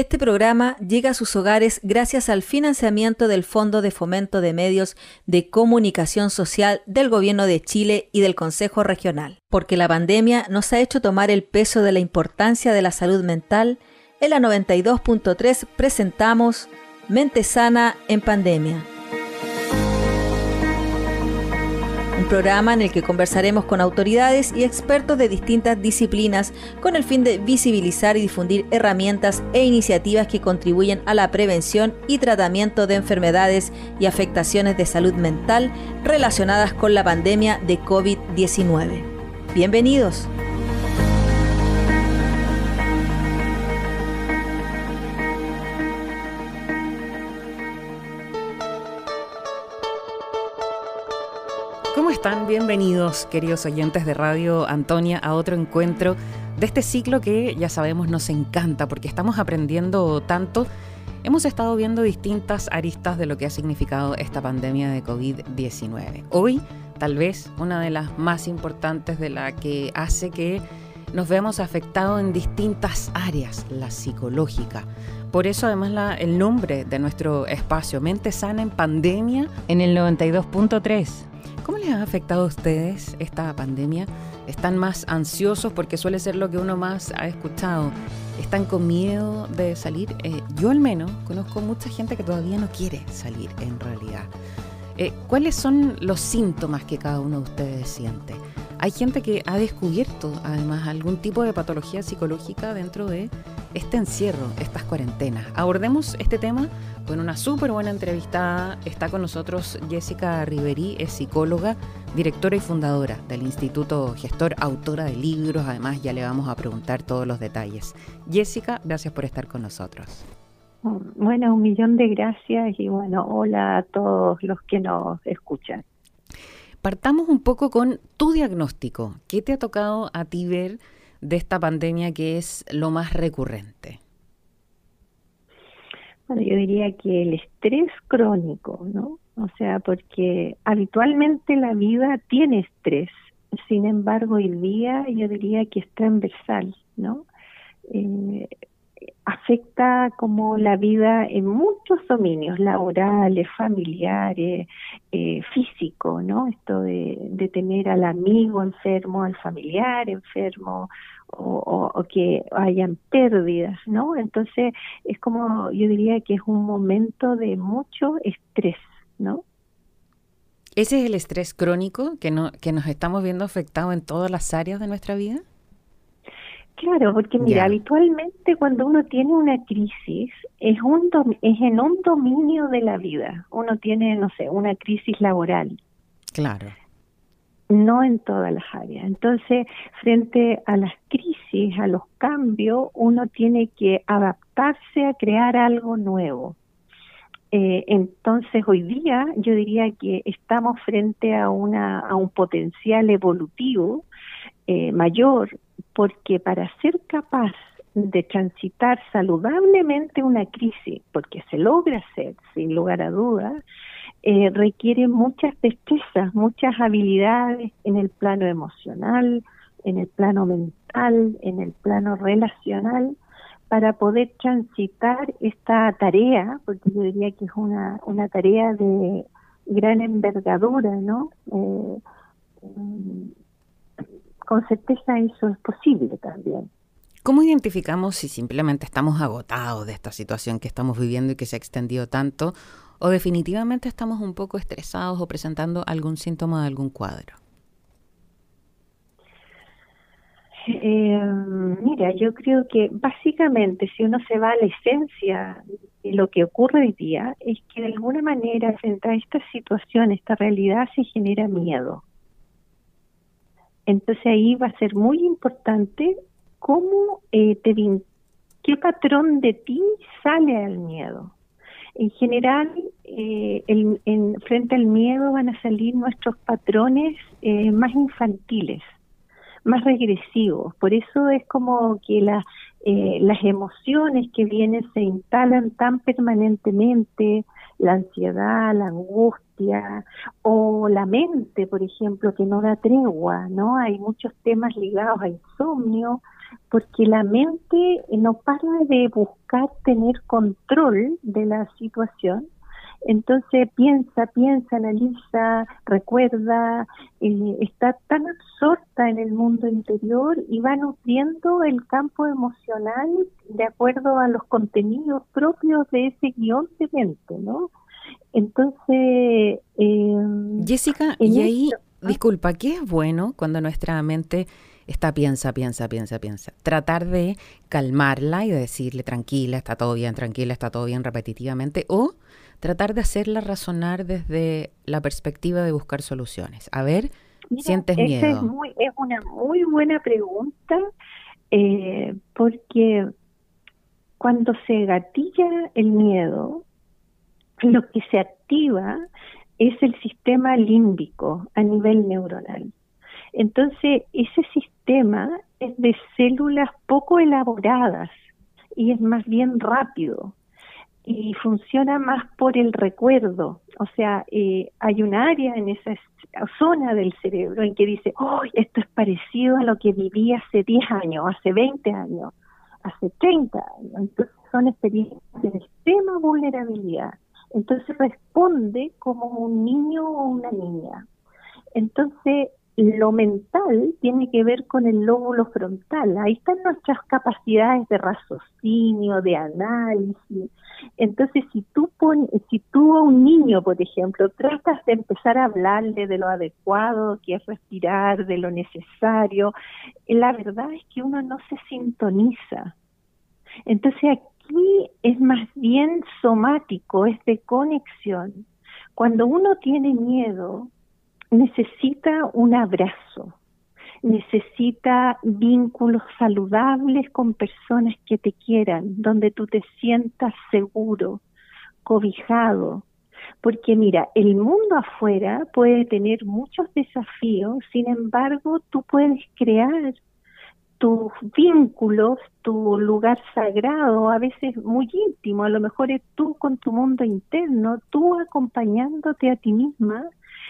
Este programa llega a sus hogares gracias al financiamiento del Fondo de Fomento de Medios de Comunicación Social del Gobierno de Chile y del Consejo Regional. Porque la pandemia nos ha hecho tomar el peso de la importancia de la salud mental, en la 92.3 presentamos Mente Sana en Pandemia programa en el que conversaremos con autoridades y expertos de distintas disciplinas con el fin de visibilizar y difundir herramientas e iniciativas que contribuyen a la prevención y tratamiento de enfermedades y afectaciones de salud mental relacionadas con la pandemia de COVID-19. Bienvenidos. Están? Bienvenidos, queridos oyentes de Radio Antonia, a otro encuentro de este ciclo que ya sabemos nos encanta porque estamos aprendiendo tanto. Hemos estado viendo distintas aristas de lo que ha significado esta pandemia de COVID-19. Hoy, tal vez, una de las más importantes de la que hace que nos veamos afectados en distintas áreas, la psicológica. Por eso además el nombre de nuestro espacio, Mente Sana en Pandemia, en el 92.3 ¿Cómo les ha afectado a ustedes esta pandemia? ¿Están más ansiosos? Porque suele ser lo que uno más ha escuchado. ¿Están con miedo de salir? Eh, yo al menos conozco mucha gente que todavía no quiere salir en realidad. Eh, ¿Cuáles son los síntomas que cada uno de ustedes siente? Hay gente que ha descubierto además algún tipo de patología psicológica dentro de este encierro, estas cuarentenas. Abordemos este tema con una súper buena entrevistada. Está con nosotros Jessica Riverí, es psicóloga, directora y fundadora del Instituto Gestor, autora de libros. Además, ya le vamos a preguntar todos los detalles. Jessica, gracias por estar con nosotros. Bueno, un millón de gracias y bueno, hola a todos los que nos escuchan. Partamos un poco con tu diagnóstico. ¿Qué te ha tocado a ti ver? De esta pandemia que es lo más recurrente? Bueno, yo diría que el estrés crónico, ¿no? O sea, porque habitualmente la vida tiene estrés, sin embargo, el día yo diría que es transversal, ¿no? Eh, afecta como la vida en muchos dominios, laborales, familiares, eh, físico, ¿no? Esto de, tener al amigo enfermo, al familiar enfermo, o, o, que hayan pérdidas, ¿no? Entonces es como, yo diría que es un momento de mucho estrés, ¿no? ¿Ese es el estrés crónico que, no, que nos estamos viendo afectado en todas las áreas de nuestra vida? Claro, porque mira, habitualmente cuando uno tiene una crisis es un es en un dominio de la vida. Uno tiene, no sé, una crisis laboral. Claro. No en todas las áreas. Entonces, frente a las crisis, a los cambios, uno tiene que adaptarse a crear algo nuevo. Eh, entonces, hoy día yo diría que estamos frente a, una, a un potencial evolutivo eh, mayor porque para ser capaz de transitar saludablemente una crisis, porque se logra hacer sin lugar a dudas, eh, requiere muchas destrezas, muchas habilidades en el plano emocional, en el plano mental, en el plano relacional, para poder transitar esta tarea, porque yo diría que es una, una tarea de gran envergadura, ¿no? Eh, con certeza eso es posible también. ¿Cómo identificamos si simplemente estamos agotados de esta situación que estamos viviendo y que se ha extendido tanto o definitivamente estamos un poco estresados o presentando algún síntoma de algún cuadro? Eh, mira, yo creo que básicamente si uno se va a la esencia de lo que ocurre hoy día es que de alguna manera frente a esta situación, esta realidad se genera miedo. Entonces ahí va a ser muy importante cómo eh, te qué patrón de ti sale al miedo. En general, eh, en, frente al miedo van a salir nuestros patrones eh, más infantiles, más regresivos. Por eso es como que la, las emociones que vienen se instalan tan permanentemente, la ansiedad, la angustia o la mente, por ejemplo, que no da tregua, ¿no? Hay muchos temas ligados a insomnio, porque la mente no para de buscar tener control de la situación entonces piensa, piensa, analiza, recuerda, eh, está tan absorta en el mundo interior y va nutriendo el campo emocional de acuerdo a los contenidos propios de ese guion de mente, ¿no? Entonces... Eh, Jessica, y ahí, ¿ah? disculpa, ¿qué es bueno cuando nuestra mente está piensa, piensa, piensa, piensa. Tratar de calmarla y decirle tranquila, está todo bien, tranquila, está todo bien repetitivamente, o tratar de hacerla razonar desde la perspectiva de buscar soluciones. A ver, ¿sientes miedo? Es, muy, es una muy buena pregunta eh, porque cuando se gatilla el miedo, lo que se activa es el sistema límbico a nivel neuronal. Entonces, ese sistema es de células poco elaboradas y es más bien rápido y funciona más por el recuerdo. O sea, eh, hay un área en esa zona del cerebro en que dice, oh, esto es parecido a lo que viví hace 10 años, hace 20 años, hace 30 años. Entonces son experiencias de extrema vulnerabilidad. Entonces responde como un niño o una niña. Entonces lo mental tiene que ver con el lóbulo frontal. Ahí están nuestras capacidades de raciocinio, de análisis. Entonces, si tú si tú a un niño, por ejemplo, tratas de empezar a hablarle de lo adecuado, que es respirar, de lo necesario, la verdad es que uno no se sintoniza. Entonces, aquí es más bien somático, es de conexión. Cuando uno tiene miedo, necesita un abrazo, necesita vínculos saludables con personas que te quieran, donde tú te sientas seguro, cobijado. Porque mira, el mundo afuera puede tener muchos desafíos, sin embargo, tú puedes crear tus vínculos, tu lugar sagrado, a veces muy íntimo, a lo mejor es tú con tu mundo interno, tú acompañándote a ti misma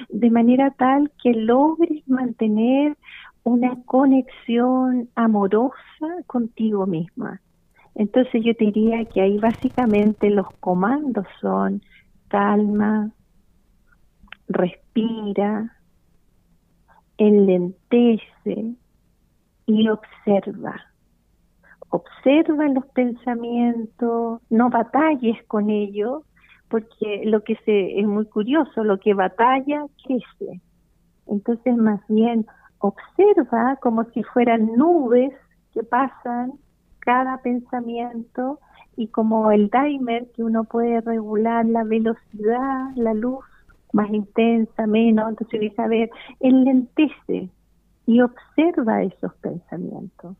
de manera tal que logres mantener una conexión amorosa contigo misma. Entonces yo diría que ahí básicamente los comandos son calma, respira, enlentece y observa. Observa los pensamientos, no batalles con ellos, porque lo que se es muy curioso, lo que batalla crece. Entonces, más bien observa como si fueran nubes que pasan cada pensamiento y como el timer que uno puede regular la velocidad, la luz más intensa, menos, entonces dice, a ver, enlentece y observa esos pensamientos.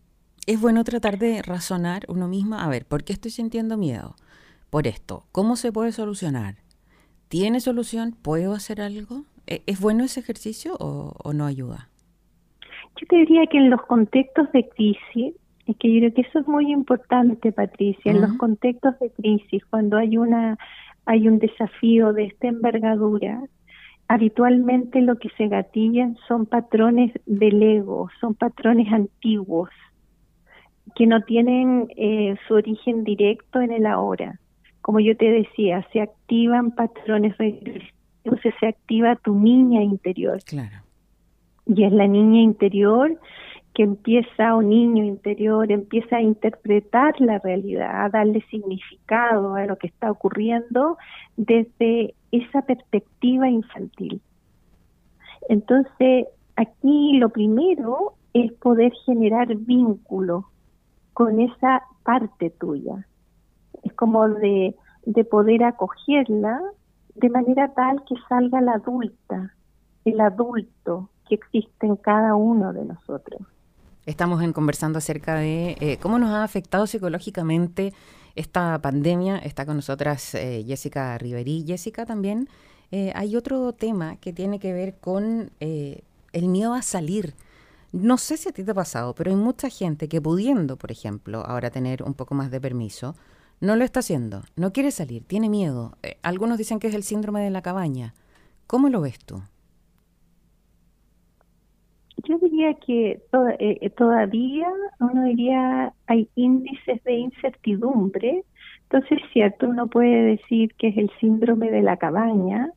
Es bueno tratar de razonar uno mismo, a ver, ¿por qué estoy sintiendo miedo? Por esto. ¿Cómo se puede solucionar? ¿Tiene solución? ¿Puedo hacer algo? ¿E-, ¿Es bueno ese ejercicio o, no ayuda? Yo te diría que en los contextos de crisis, es que yo creo que eso es muy importante, Patricia, en los contextos de crisis, cuando hay una hay un desafío de esta envergadura, habitualmente lo que se gatillan son patrones del ego, son patrones antiguos que no tienen eh, su origen directo en el ahora como yo te decía, se activan patrones regresivos, se activa tu niña interior. Claro. Y es la niña interior que empieza, o niño interior, empieza a interpretar la realidad, a darle significado a lo que está ocurriendo desde esa perspectiva infantil. Entonces, aquí lo primero es poder generar vínculo con esa parte tuya es como de, de poder acogerla de manera tal que salga la adulta, el adulto que existe en cada uno de nosotros. Estamos conversando acerca de eh, cómo nos ha afectado psicológicamente esta pandemia. Está con nosotras eh, Jessica Riverí. Jessica, también eh, hay otro tema que tiene que ver con el miedo a salir. No sé si a ti te ha pasado, pero hay mucha gente que pudiendo, por ejemplo, ahora tener un poco más de permiso, no lo está haciendo, no quiere salir, tiene miedo. Eh, algunos dicen que es el síndrome de la cabaña. ¿Cómo lo ves tú? Yo diría que eh, todavía uno diría hay índices de incertidumbre. Entonces, es cierto, uno puede decir que es el síndrome de la cabaña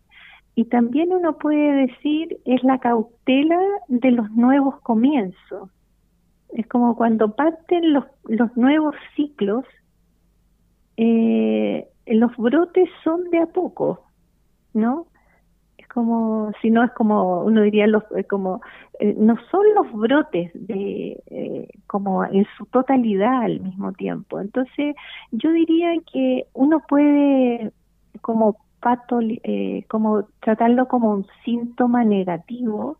y también uno puede decir es la cautela de los nuevos comienzos. Es como cuando parten los, los nuevos ciclos, eh, los brotes son de a poco, ¿no? como, si no es como, uno diría, los, eh, como, eh, no son los brotes de, eh, como en su totalidad al mismo tiempo. Entonces, yo diría que uno puede, como pato, como tratarlo como un síntoma negativo,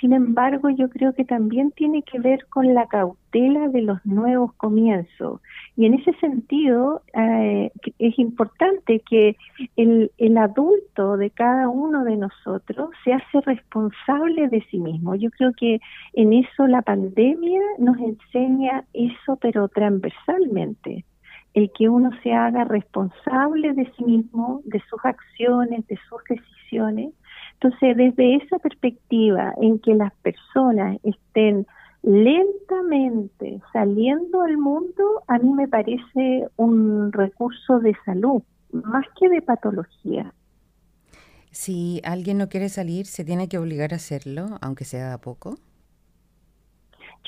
sin embargo, yo creo que también tiene que ver con la cautela de los nuevos comienzos. Y en ese sentido, eh, es importante que el, el adulto de cada uno de nosotros se hace responsable de sí mismo. Yo creo que en eso la pandemia nos enseña eso, pero transversalmente el que uno se haga responsable de sí mismo, de sus acciones, de sus decisiones, entonces, desde esa perspectiva en que las personas estén lentamente saliendo al mundo, a mí me parece un recurso de salud, más que de patología. Si alguien no quiere salir, ¿se tiene que obligar a hacerlo, aunque sea a poco?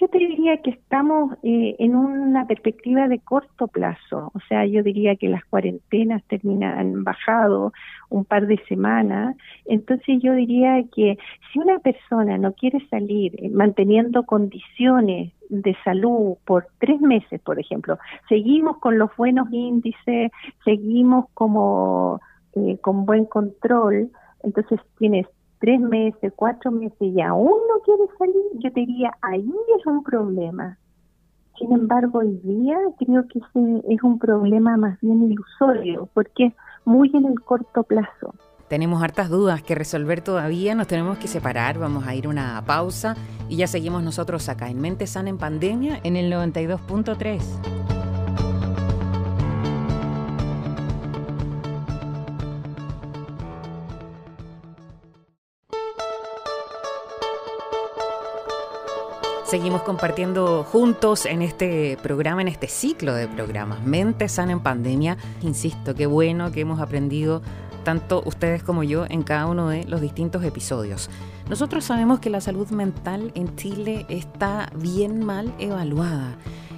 Yo te diría que estamos eh, en una perspectiva de corto plazo, o sea, yo diría que las cuarentenas terminan, han bajado un par de semanas, entonces yo diría que si una persona no quiere salir eh, manteniendo condiciones de salud por tres meses, por ejemplo, seguimos con los buenos índices, seguimos como eh, con buen control, entonces tienes tres meses, cuatro meses y aún no quiere salir, yo te diría, ahí es un problema. Sin embargo, hoy día creo que ese es un problema más bien ilusorio, porque es muy en el corto plazo. Tenemos hartas dudas que resolver todavía, nos tenemos que separar, vamos a ir una pausa y ya seguimos nosotros acá en Mente Sana en Pandemia en el 92.3. Seguimos compartiendo juntos en este programa, en este ciclo de programas, Mente Sana en Pandemia. Insisto, qué bueno que hemos aprendido tanto ustedes como yo en cada uno de los distintos episodios. Nosotros sabemos que la salud mental en Chile está bien mal evaluada.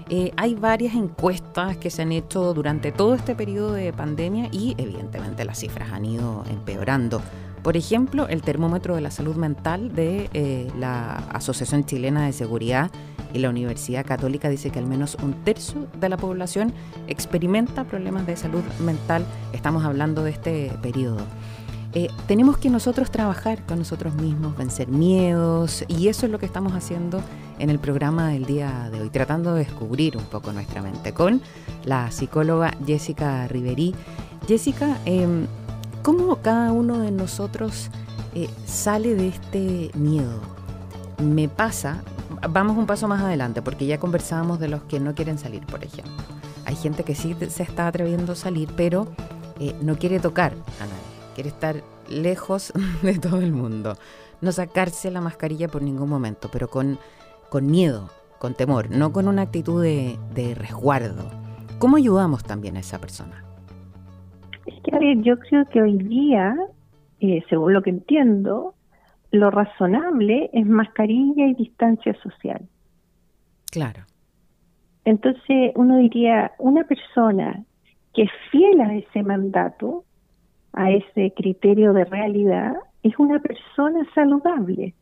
Eh, hay varias encuestas que se han hecho durante todo este periodo de pandemia y evidentemente las cifras han ido empeorando. Por ejemplo, el termómetro de la salud mental de eh, la Asociación Chilena de Seguridad y la Universidad Católica dice que al menos un tercio de la población experimenta problemas de salud mental. Estamos hablando de este periodo. Eh, tenemos que nosotros trabajar con nosotros mismos, vencer miedos y eso es lo que estamos haciendo en el programa del día de hoy, tratando de descubrir un poco nuestra mente con la psicóloga Jessica Riverí. Jessica, eh, ¿Cómo cada uno de nosotros eh, sale de este miedo? Me pasa, vamos un paso más adelante, porque ya conversábamos de los que no quieren salir, por ejemplo. Hay gente que sí se está atreviendo a salir, pero eh, no quiere tocar a nadie, quiere estar lejos de todo el mundo, no sacarse la mascarilla por ningún momento, pero con, con miedo, con temor, no con una actitud de, de resguardo. ¿Cómo ayudamos también a esa persona? Que, yo creo que hoy día, eh, según lo que entiendo, lo razonable es mascarilla y distancia social. Claro. Entonces, uno diría, una persona que es fiel a ese mandato, a ese criterio de realidad, es una persona saludable.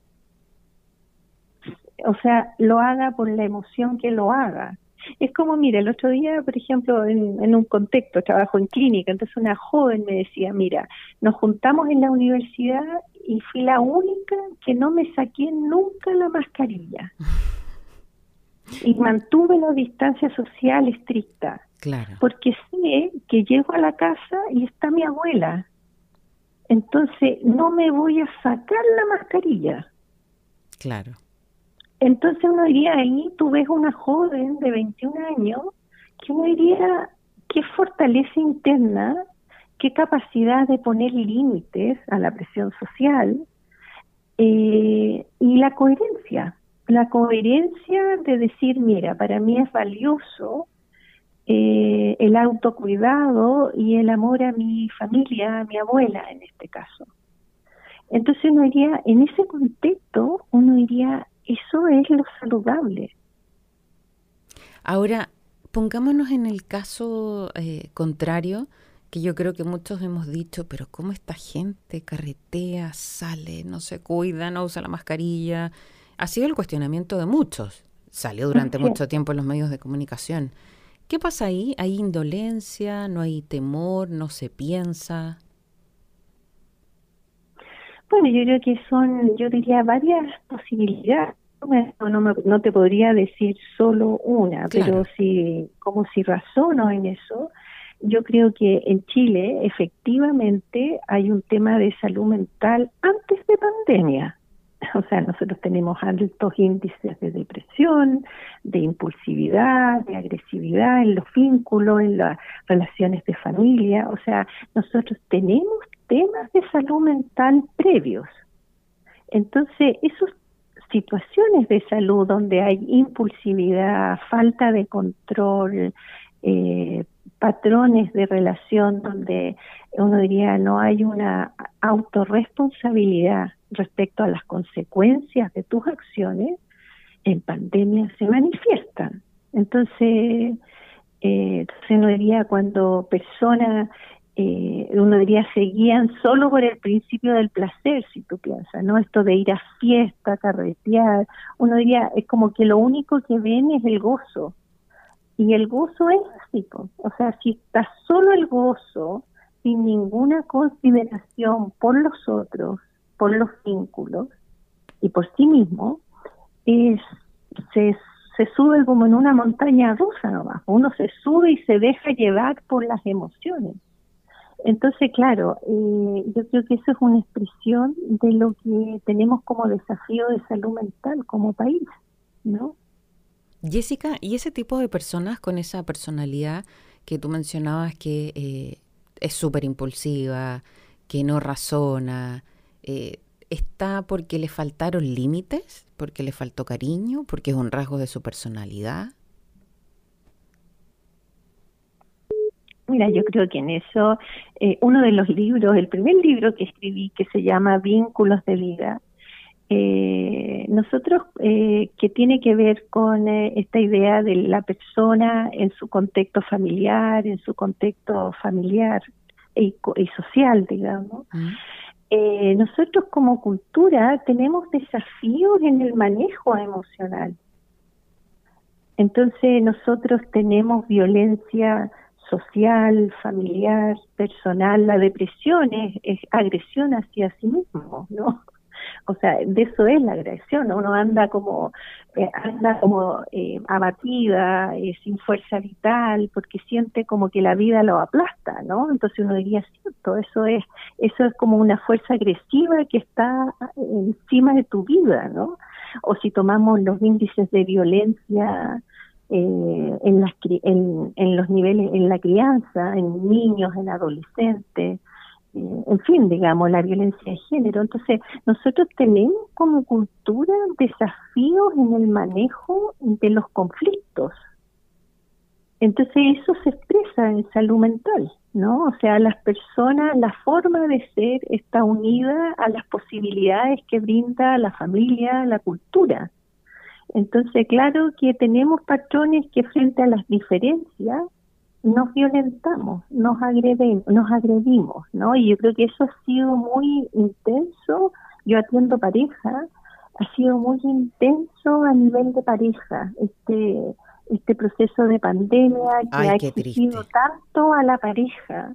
O sea, lo haga por la emoción que lo haga. Es como, mira, el otro día, por ejemplo, en, un contexto, trabajo en clínica, entonces una joven me decía, mira, nos juntamos en la universidad y fui la única que no me saqué nunca la mascarilla. Y mantuve la distancia social estricta. Claro. Porque sé que llego a la casa y está mi abuela. Entonces no me voy a sacar la mascarilla. Claro. Entonces uno diría, ahí tú ves una joven de 21 años que uno diría, qué fortaleza interna, qué capacidad de poner límites a la presión social eh, y la coherencia. la coherencia de decir, mira, para mí es valioso eh, el autocuidado y el amor a mi familia, a mi abuela en este caso. Entonces uno diría, en ese contexto, uno diría, eso es lo saludable. Ahora, pongámonos en el caso eh, contrario, que yo creo que muchos hemos dicho, pero ¿cómo esta gente carretea, sale, no se cuida, no usa la mascarilla? Ha sido el cuestionamiento de muchos. Salió durante mucho tiempo en los medios de comunicación. ¿Qué pasa ahí? ¿Hay indolencia? ¿No hay temor? ¿No se piensa? Bueno, yo creo que son, yo diría, varias posibilidades. No, no, te podría decir solo una, pero si, como si razono en eso, yo creo que en Chile efectivamente hay un tema de salud mental antes de pandemia. O sea, nosotros tenemos altos índices de depresión, de impulsividad, de agresividad en los vínculos, en las relaciones de familia. O sea, nosotros tenemos temas de salud mental previos. Entonces, esas situaciones de salud donde hay impulsividad, falta de control, eh, patrones de relación donde uno diría no hay una autorresponsabilidad respecto a las consecuencias de tus acciones, en pandemia se manifiestan. Entonces, eh, uno diría cuando personas, eh, uno diría, se guían solo por el principio del placer, si tú piensas, ¿no? Esto de ir a fiesta, carretear, uno diría, es como que lo único que ven es el gozo, y el gozo es así, o sea, si está solo el gozo, sin ninguna consideración por los otros, por los vínculos y por sí mismo, es, se, se sube como en una montaña rusa nomás. Uno se sube y se deja llevar por las emociones. Entonces, claro, eh, yo creo que eso es una expresión de lo que tenemos como desafío de salud mental como país, ¿no? Jessica, ¿y ese tipo de personas con esa personalidad que tú mencionabas que eh, es súper impulsiva, que no razona, eh, está porque le faltaron límites, porque le faltó cariño, porque es un rasgo de su personalidad? Mira, yo creo que en eso, eh, uno de los libros, el primer libro que escribí, que se llama Vínculos de Vida, eh, nosotros, eh, que tiene que ver con eh, esta idea de la persona en su contexto familiar, en su contexto familiar y, social, digamos, eh, nosotros como cultura tenemos desafíos en el manejo emocional. Entonces nosotros tenemos violencia social, familiar, personal, la depresión es, es agresión hacia sí mismo, ¿no? O sea, de eso es la agresión, uno anda como, eh, anda como eh, abatida, eh, sin fuerza vital, porque siente como que la vida lo aplasta, ¿no? Entonces uno diría, cierto, eso es, eso es como una fuerza agresiva que está encima de tu vida, ¿no? O si tomamos los índices de violencia en, las, en, en los niveles, en la crianza, en niños, en adolescentes, eh, en fin, digamos, la violencia de género. Entonces, nosotros tenemos como cultura desafíos en el manejo de los conflictos. Entonces, eso se expresa en salud mental, ¿no? O sea, las personas, la forma de ser está unida a las posibilidades que brinda la familia, la cultura. Entonces, claro que tenemos patrones que frente a las diferencias nos violentamos, nos agredimos, nos agredimos, ¿no? Y yo creo que eso ha sido muy intenso. Yo atiendo pareja, ha sido muy intenso a nivel de pareja este este proceso de pandemia que ha exigido tanto a la pareja,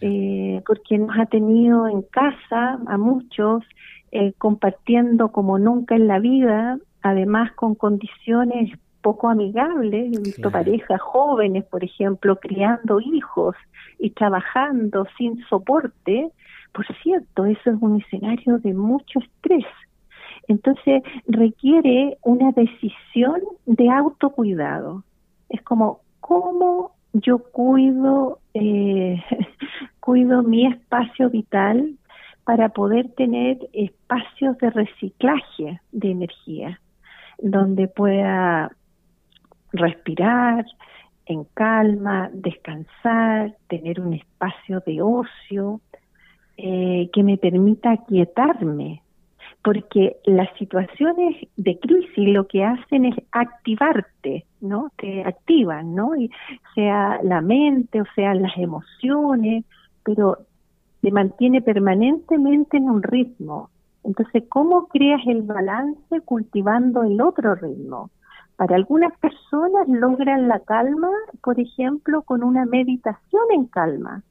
eh, porque nos ha tenido en casa a muchos eh, compartiendo como nunca en la vida, además con condiciones poco amigable. He visto parejas jóvenes, por ejemplo, criando hijos y trabajando sin soporte. Por cierto, eso es un escenario de mucho estrés. Entonces requiere una decisión de autocuidado. Es como, ¿cómo yo cuido, eh, cuido mi espacio vital para poder tener espacios de reciclaje de energía? donde pueda respirar en calma, descansar, tener un espacio de ocio eh, que me permita quietarme, porque las situaciones de crisis lo que hacen es activarte, ¿no? Te activan, ¿no? Y sea la mente, o sea las emociones, pero te mantiene permanentemente en un ritmo. Entonces, ¿cómo creas el balance cultivando el otro ritmo? Para algunas personas logran la calma, por ejemplo, con una meditación en calma.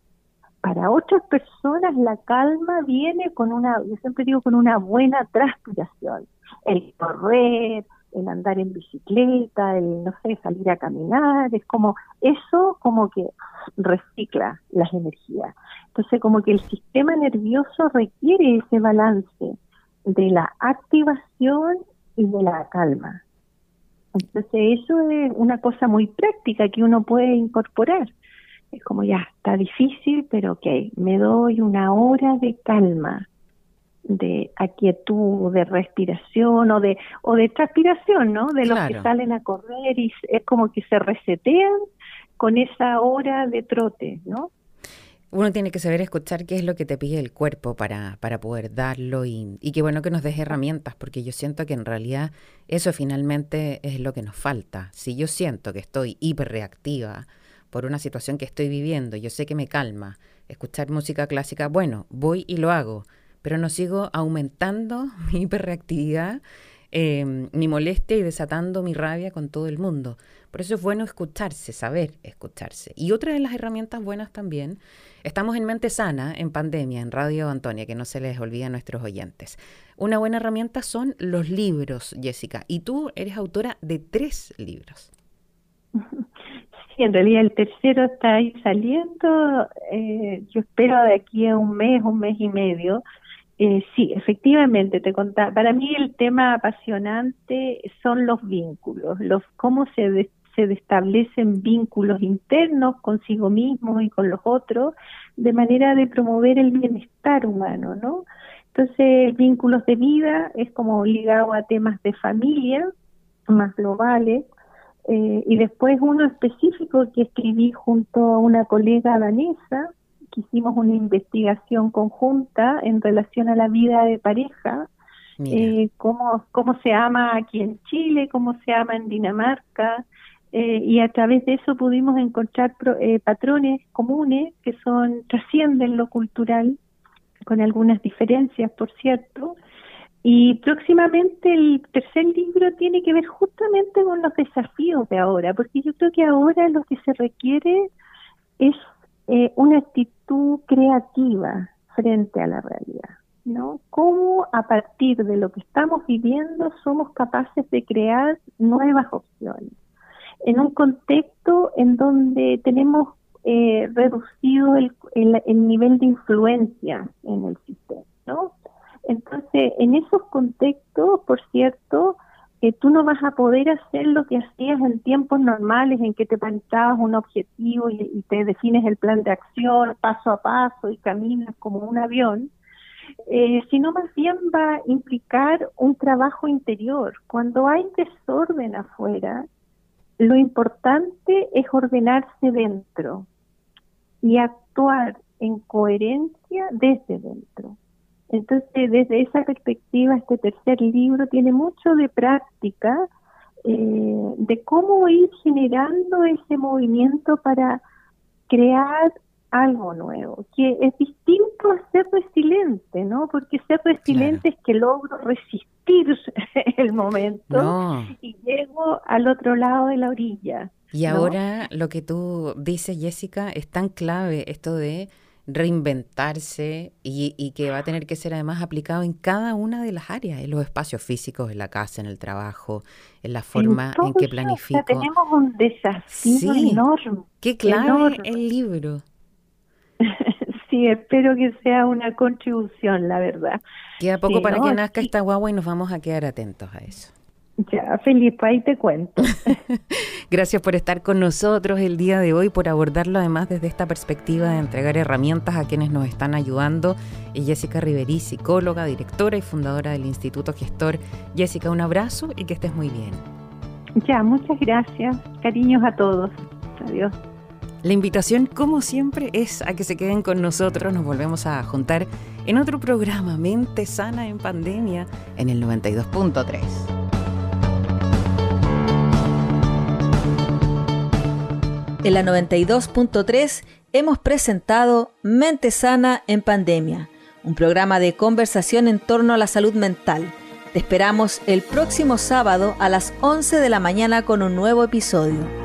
Para otras personas la calma viene con una, yo siempre digo, con una buena transpiración. El correr, el andar en bicicleta, el, no sé, salir a caminar, es como, eso como que recicla las energías. Entonces como que el sistema nervioso requiere ese balance de la activación y de la calma. Entonces eso es una cosa muy práctica que uno puede incorporar. Es como ya, está difícil, pero ok, me doy una hora de calma, de aquietud, de respiración o de, o de transpiración, ¿no? De los que salen a correr y es como que se resetean con esa hora de trote, ¿no? Uno tiene que saber escuchar qué es lo que te pide el cuerpo para, para poder darlo y, y qué bueno que nos des herramientas, porque yo siento que en realidad eso finalmente es lo que nos falta. Si yo siento que estoy hiperreactiva por una situación que estoy viviendo, yo sé que me calma escuchar música clásica, bueno, voy y lo hago, pero no sigo aumentando mi hiperreactividad eh, mi molestia y desatando mi rabia con todo el mundo. Por eso es bueno escucharse, saber escucharse. Y otra de las herramientas buenas también, estamos en Mente Sana, en pandemia, en Radio Antonia, que no se les olvide a nuestros oyentes. Una buena herramienta son los libros, Jessica. Y tú eres autora de tres libros. Sí, en realidad el tercero está ahí saliendo. Eh, yo espero de aquí a un mes, un mes y medio. Eh, sí, efectivamente, te contaba. Para mí el tema apasionante son los vínculos, los cómo se, se establecen vínculos internos consigo mismo y con los otros, de manera de promover el bienestar humano, ¿no? Entonces, vínculos de vida es como ligado a temas de familia más globales, eh, y después uno específico que escribí junto a una colega danesa, hicimos una investigación conjunta en relación a la vida de pareja, eh, cómo, cómo se ama aquí en Chile, cómo se ama en Dinamarca, eh, y a través de eso pudimos encontrar eh, patrones comunes que son trascienden lo cultural, con algunas diferencias, por cierto. Y próximamente el tercer libro tiene que ver justamente con los desafíos de ahora, porque yo creo que ahora lo que se requiere es eh, una actitud creativa frente a la realidad, ¿no? ¿Cómo a partir de lo que estamos viviendo somos capaces de crear nuevas opciones? En un contexto en donde tenemos eh, reducido el, el, nivel de influencia en el sistema, ¿no? Entonces, en esos contextos, por cierto, tú no vas a poder hacer lo que hacías en tiempos normales en que te plantabas un objetivo y, te defines el plan de acción paso a paso y caminas como un avión, eh, sino más bien va a implicar un trabajo interior. Cuando hay desorden afuera, lo importante es ordenarse dentro y actuar en coherencia desde dentro. Entonces, desde esa perspectiva, este tercer libro tiene mucho de práctica eh, de cómo ir generando ese movimiento para crear algo nuevo, que es distinto a ser resiliente, ¿no? Porque ser resiliente es que logro resistir el momento y llego al otro lado de la orilla. Y ahora lo que tú dices, Jessica, es tan clave esto de reinventarse y, que va a tener que ser además aplicado en cada una de las áreas, en los espacios físicos, en la casa, en el trabajo, en la forma en, que planifico. tenemos un desafío enorme. Qué clave el libro. sí, espero que sea una contribución, la verdad. Queda poco para que nazca esta guagua y nos vamos a quedar atentos a eso. Ya, Felipe, ahí te cuento. Gracias por estar con nosotros el día de hoy, por abordarlo además desde esta perspectiva de entregar herramientas a quienes nos están ayudando. Y Jessica Riverí, psicóloga, directora y fundadora del Instituto Gestor. Jessica, un abrazo y que estés muy bien. Ya, muchas gracias. Cariños a todos. Adiós. La invitación, como siempre, es a que se queden con nosotros. Nos volvemos a juntar en otro programa, Mente Sana en Pandemia, en el 92.3. En la 92.3 hemos presentado Mente Sana en Pandemia, un programa de conversación en torno a la salud mental. Te esperamos el próximo sábado a las 11 de la mañana con un nuevo episodio.